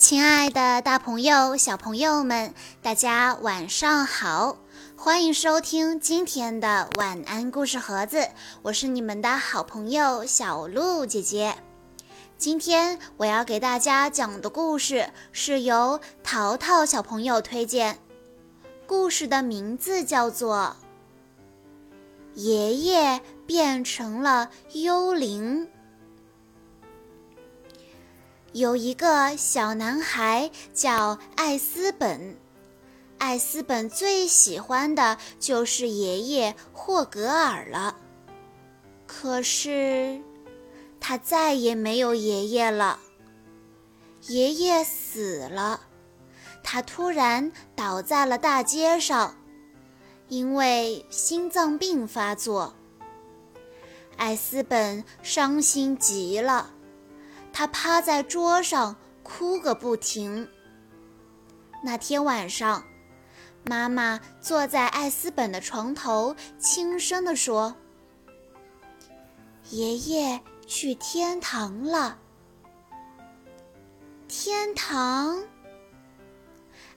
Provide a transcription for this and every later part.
亲爱的，大朋友、小朋友们，大家晚上好！欢迎收听今天的晚安故事盒子，我是你们的好朋友小鹿姐姐。今天我要给大家讲的故事是由淘淘小朋友推荐，故事的名字叫做《爷爷变成了幽灵》。有一个小男孩叫艾斯本，艾斯本最喜欢的就是爷爷霍格尔了。可是，他再也没有爷爷了。爷爷死了，他突然倒在了大街上，因为心脏病发作。艾斯本伤心极了。他趴在桌上哭个不停。那天晚上，妈妈坐在艾斯本的床头，轻声地说：“爷爷去天堂了。”天堂。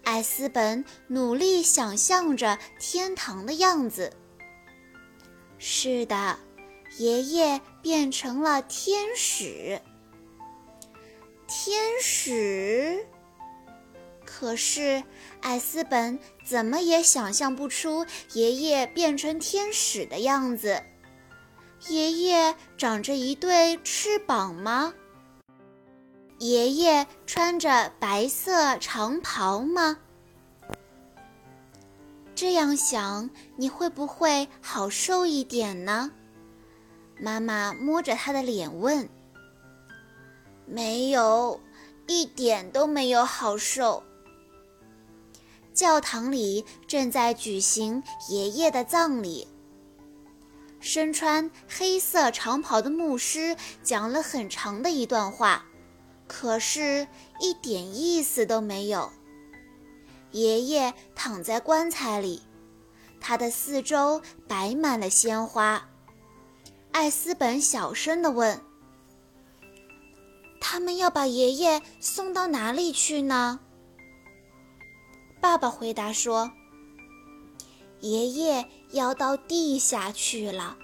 艾斯本努力想象着天堂的样子。是的，爷爷变成了天使。天使，可是艾斯本怎么也想象不出爷爷变成天使的样子。爷爷长着一对翅膀吗？爷爷穿着白色长袍吗？这样想，你会不会好受一点呢？妈妈摸着他的脸问。没有，一点都没有好受。教堂里正在举行爷爷的葬礼。身穿黑色长袍的牧师讲了很长的一段话，可是一点意思都没有。爷爷躺在棺材里，他的四周摆满了鲜花。艾斯本小声地问。他们要把爷爷送到哪里去呢？爸爸回答说：“爷爷要到地下去了，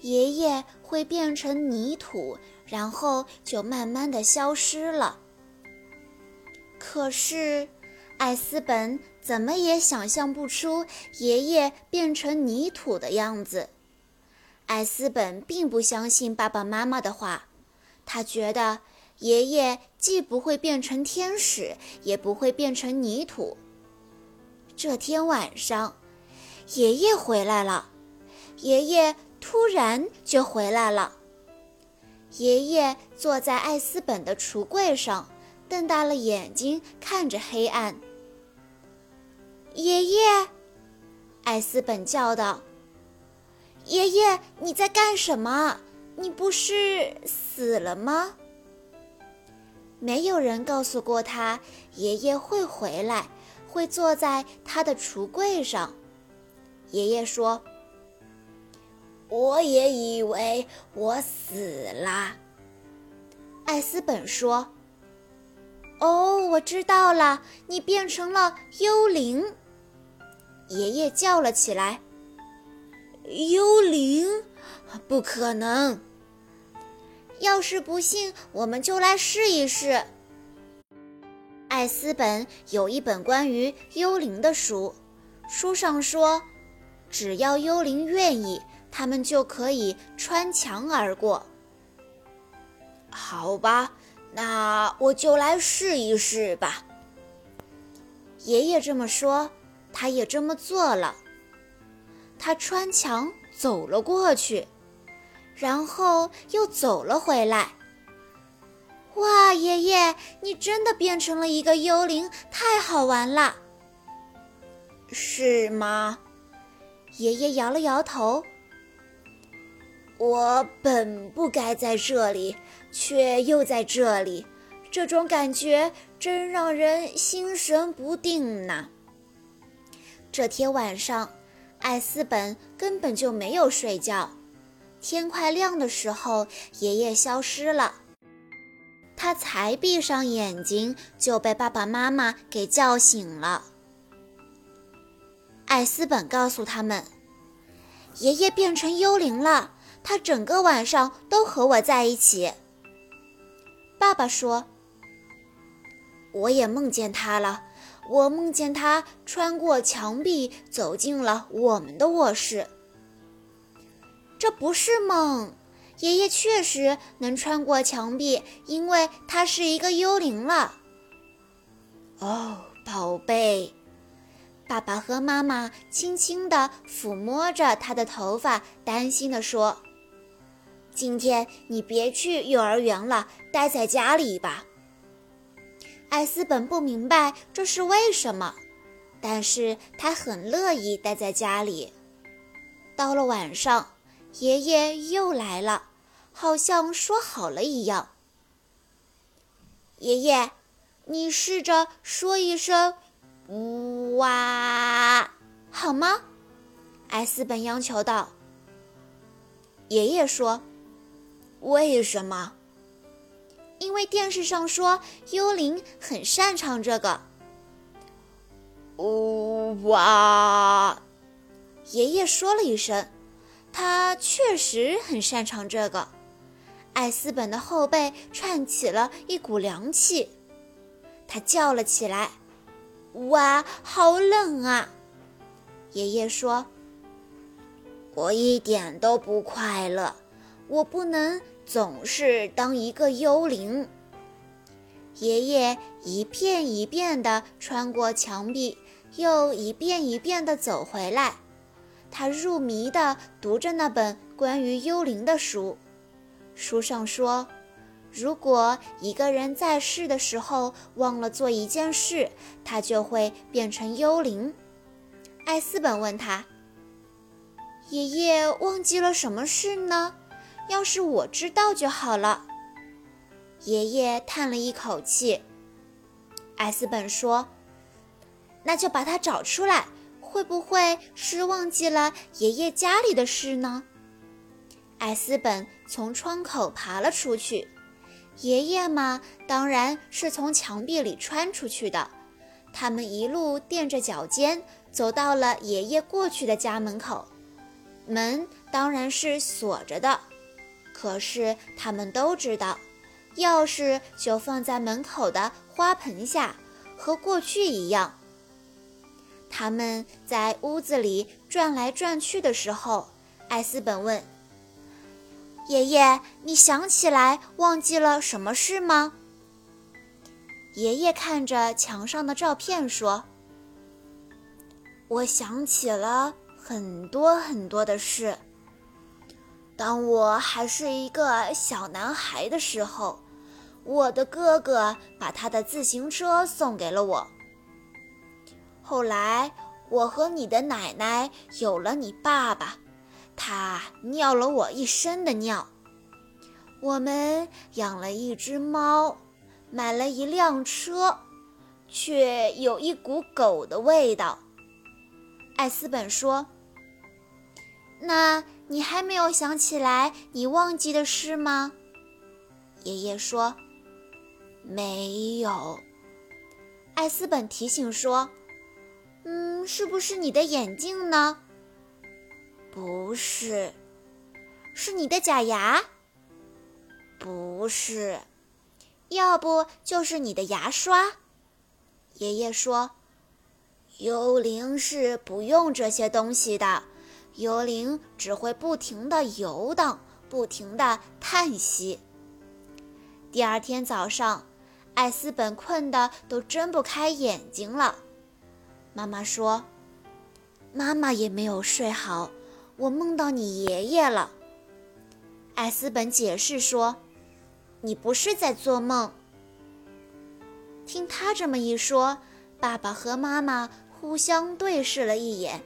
爷爷会变成泥土，然后就慢慢的消失了。”可是，艾斯本怎么也想象不出爷爷变成泥土的样子。艾斯本并不相信爸爸妈妈的话，他觉得。爷爷既不会变成天使，也不会变成泥土。这天晚上，爷爷回来了。爷爷突然就回来了。爷爷坐在艾斯本的橱柜上，瞪大了眼睛看着黑暗。爷爷，艾斯本叫道：“爷爷，你在干什么？你不是死了吗？”没有人告诉过他，爷爷会回来，会坐在他的橱柜上。爷爷说：“我也以为我死了。”艾斯本说：“哦，我知道了，你变成了幽灵。”爷爷叫了起来：“幽灵？不可能！”要是不信，我们就来试一试。艾斯本有一本关于幽灵的书，书上说，只要幽灵愿意，他们就可以穿墙而过。好吧，那我就来试一试吧。爷爷这么说，他也这么做了。他穿墙走了过去。然后又走了回来。哇，爷爷，你真的变成了一个幽灵，太好玩了，是吗？爷爷摇了摇头。我本不该在这里，却又在这里，这种感觉真让人心神不定呢。这天晚上，艾斯本根本就没有睡觉。天快亮的时候，爷爷消失了。他才闭上眼睛，就被爸爸妈妈给叫醒了。艾斯本告诉他们，爷爷变成幽灵了，他整个晚上都和我在一起。爸爸说：“我也梦见他了，我梦见他穿过墙壁走进了我们的卧室。这不是梦，爷爷确实能穿过墙壁，因为他是一个幽灵了。”哦，宝贝。爸爸和妈妈轻轻地抚摸着他的头发，担心地说：“今天你别去幼儿园了，待在家里吧。”艾斯本不明白这是为什么，但是他很乐意待在家里。到了晚上，爷爷又来了，好像说好了一样。爷爷，你试着说一声。呜哇，好吗？艾斯本央求道。爷爷说：“为什么？因为电视上说幽灵很擅长这个。”呜哇！爷爷说了一声：“他确实很擅长这个。”艾斯本的后背串起了一股凉气，他叫了起来。哇，好冷啊！爷爷说：“我一点都不快乐，我不能总是当一个幽灵。”爷爷一遍一遍地穿过墙壁，又一遍一遍地走回来。他入迷地读着那本关于幽灵的书，书上说。如果一个人在世的时候忘了做一件事，他就会变成幽灵。艾斯本问他：“爷爷忘记了什么事呢？要是我知道就好了。”爷爷叹了一口气。艾斯本说：“那就把它找出来，会不会是忘记了爷爷家里的事呢？”艾斯本从窗口爬了出去。爷爷嘛，当然是从墙壁里穿出去的。他们一路垫着脚尖，走到了爷爷过去的家门口。门当然是锁着的，可是他们都知道，钥匙就放在门口的花盆下，和过去一样。他们在屋子里转来转去的时候，艾斯本问。爷爷，你想起来忘记了什么事吗？爷爷看着墙上的照片说：“我想起了很多很多的事。当我还是一个小男孩的时候，我的哥哥把他的自行车送给了我。后来，我和你的奶奶有了你爸爸。”他尿了我一身的尿。我们养了一只猫，买了一辆车，却有一股狗的味道。艾斯本说：“那你还没有想起来你忘记的事吗？”爷爷说：“没有。”艾斯本提醒说：“嗯，是不是你的眼镜呢？”不是，是你的假牙。不是，要不就是你的牙刷。爷爷说：“幽灵是不用这些东西的，幽灵只会不停的游荡，不停的叹息。”第二天早上，艾斯本困得都睁不开眼睛了。妈妈说：“妈妈也没有睡好。”我梦到你爷爷了，艾斯本解释说：“你不是在做梦。”听他这么一说，爸爸和妈妈互相对视了一眼，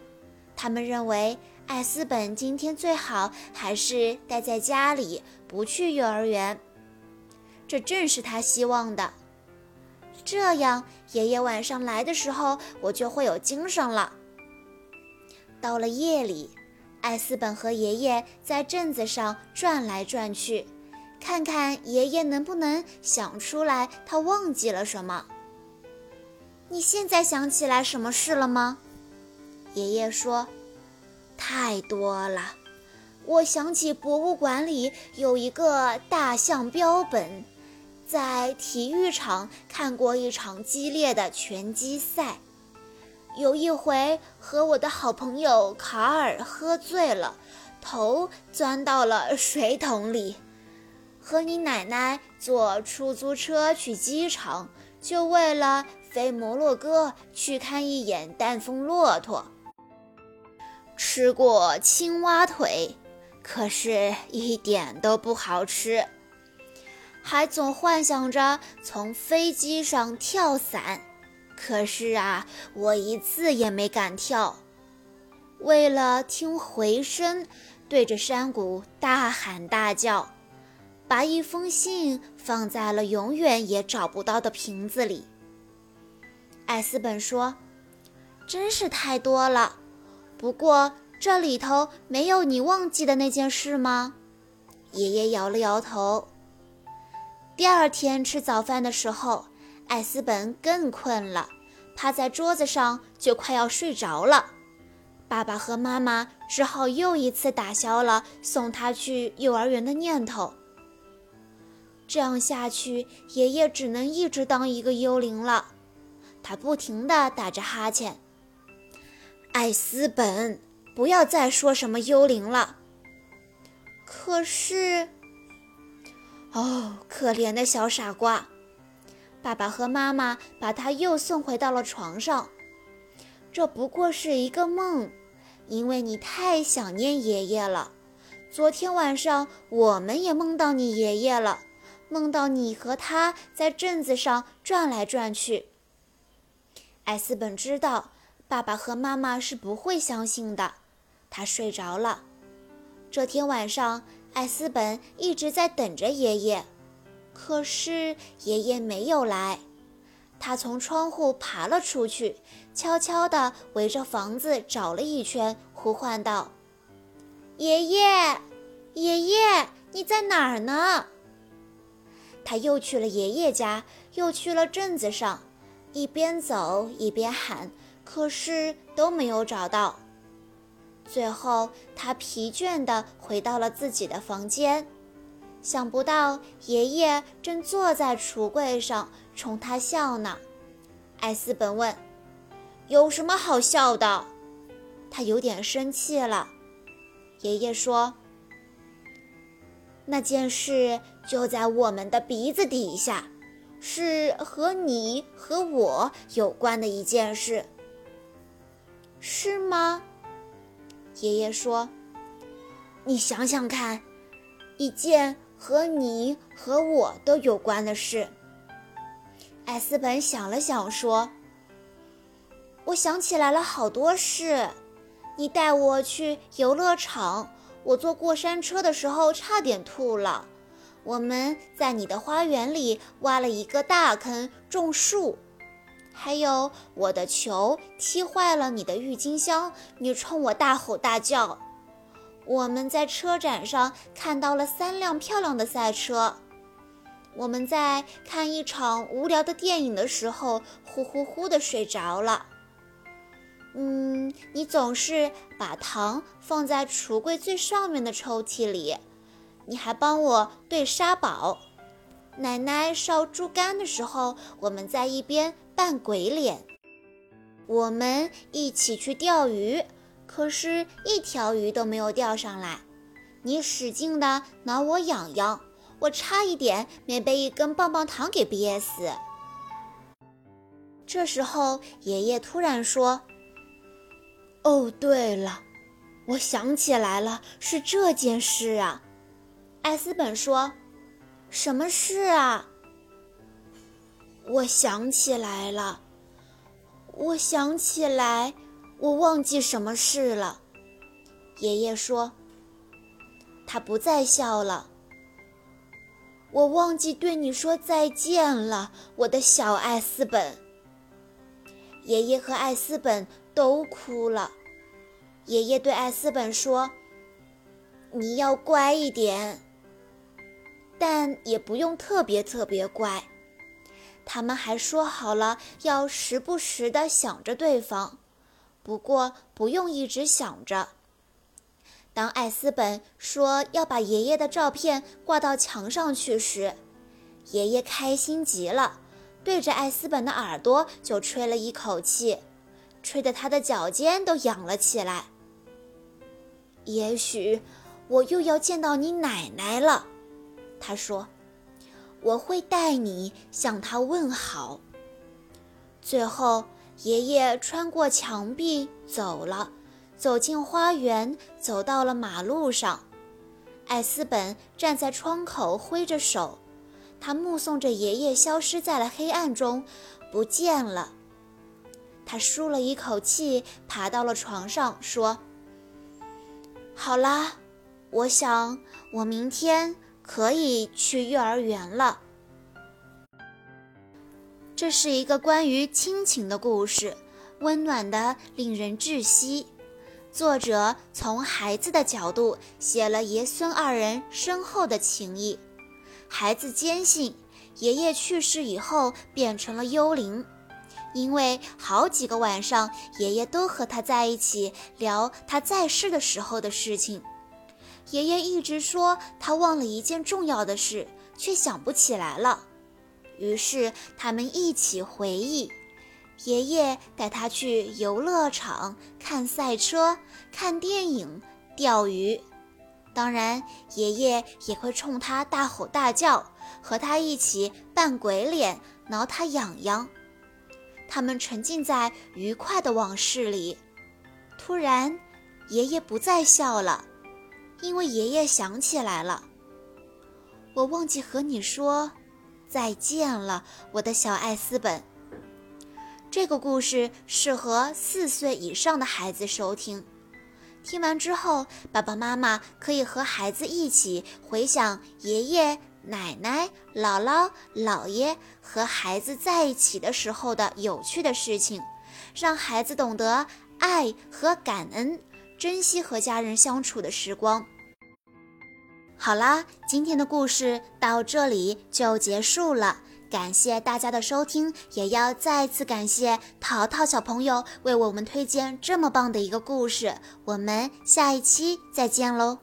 他们认为艾斯本今天最好还是待在家里，不去幼儿园。这正是他希望的，这样爷爷晚上来的时候，我就会有精神了。到了夜里。艾斯本和爷爷在镇子上转来转去，看看爷爷能不能想出来他忘记了什么。你现在想起来什么事了吗？爷爷说：“太多了，我想起博物馆里有一个大象标本，在体育场看过一场激烈的拳击赛。”有一回和我的好朋友卡尔喝醉了，头钻到了水桶里。和你奶奶坐出租车去机场，就为了飞摩洛哥去看一眼丹峰骆驼。吃过青蛙腿，可是一点都不好吃。还总幻想着从飞机上跳伞。可是啊，我一次也没敢跳。为了听回声，对着山谷大喊大叫，把一封信放在了永远也找不到的瓶子里。艾斯本说：“真是太多了。不过这里头没有你忘记的那件事吗？”爷爷摇了摇头。第二天吃早饭的时候。艾斯本更困了，趴在桌子上就快要睡着了。爸爸和妈妈只好又一次打消了送他去幼儿园的念头。这样下去，爷爷只能一直当一个幽灵了。他不停地打着哈欠。艾斯本，不要再说什么幽灵了。可是，哦，可怜的小傻瓜。爸爸和妈妈把他又送回到了床上。这不过是一个梦，因为你太想念爷爷了。昨天晚上我们也梦到你爷爷了，梦到你和他在镇子上转来转去。艾斯本知道爸爸和妈妈是不会相信的，他睡着了。这天晚上，艾斯本一直在等着爷爷。可是爷爷没有来，他从窗户爬了出去，悄悄地围着房子找了一圈，呼唤道：“爷爷，爷爷，你在哪儿呢？”他又去了爷爷家，又去了镇子上，一边走一边喊，可是都没有找到。最后，他疲倦地回到了自己的房间。想不到爷爷正坐在橱柜上冲他笑呢。艾斯本问：“有什么好笑的？”他有点生气了。爷爷说：“那件事就在我们的鼻子底下，是和你和我有关的一件事，是吗？”爷爷说：“你想想看，一件。”和你和我都有关的事。艾斯本想了想，说：“我想起来了好多事。你带我去游乐场，我坐过山车的时候差点吐了。我们在你的花园里挖了一个大坑种树，还有我的球踢坏了你的郁金香，你冲我大吼大叫。”我们在车展上看到了三辆漂亮的赛车。我们在看一场无聊的电影的时候，呼呼呼的睡着了。嗯，你总是把糖放在橱柜最上面的抽屉里。你还帮我对沙堡。奶奶烧猪肝的时候，我们在一边扮鬼脸。我们一起去钓鱼。可是，一条鱼都没有钓上来。你使劲的挠我痒痒，我差一点没被一根棒棒糖给憋死。这时候，爷爷突然说：“哦，对了，我想起来了，是这件事啊。”艾斯本说：“什么事啊？”我想起来了，我想起来。我忘记什么事了，爷爷说。他不再笑了。我忘记对你说再见了，我的小艾斯本。爷爷和艾斯本都哭了。爷爷对艾斯本说：“你要乖一点。”但也不用特别特别乖。他们还说好了要时不时的想着对方，不过不用一直想着。当艾斯本说要把爷爷的照片挂到墙上去时，爷爷开心极了，对着艾斯本的耳朵就吹了一口气，吹得他的脚尖都痒了起来。也许我又要见到你奶奶了，他说。我会带你向他问好。最后，爷爷穿过墙壁走了，走进花园，走到了马路上。艾斯本站在窗口挥着手，他目送着爷爷消失在了黑暗中，不见了。他舒了一口气，爬到了床上，说：“好啦，我想我明天。”可以去幼儿园了。这是一个关于亲情的故事，温暖的令人窒息。作者从孩子的角度写了爷孙二人深厚的情谊。孩子坚信爷爷去世以后变成了幽灵，因为好几个晚上爷爷都和他在一起聊他在世的时候的事情。爷爷一直说他忘了一件重要的事，却想不起来了。于是他们一起回忆。爷爷带他去游乐场看赛车、看电影、钓鱼。当然，爷爷也会冲他大吼大叫，和他一起扮鬼脸，挠他痒痒。他们沉浸在愉快的往事里。突然，爷爷不再笑了。因为爷爷想起来了，我忘记和你说再见了，我的小艾斯本。这个故事适合四岁以上的孩子收听。听完之后，爸爸妈妈可以和孩子一起回想爷爷、奶奶、姥姥、姥爷和孩子在一起的时候的有趣的事情，让孩子懂得爱和感恩。珍惜和家人相处的时光。好啦，今天的故事到这里就结束了。感谢大家的收听，也要再次感谢淘淘小朋友为我们推荐这么棒的一个故事。我们下一期再见喽！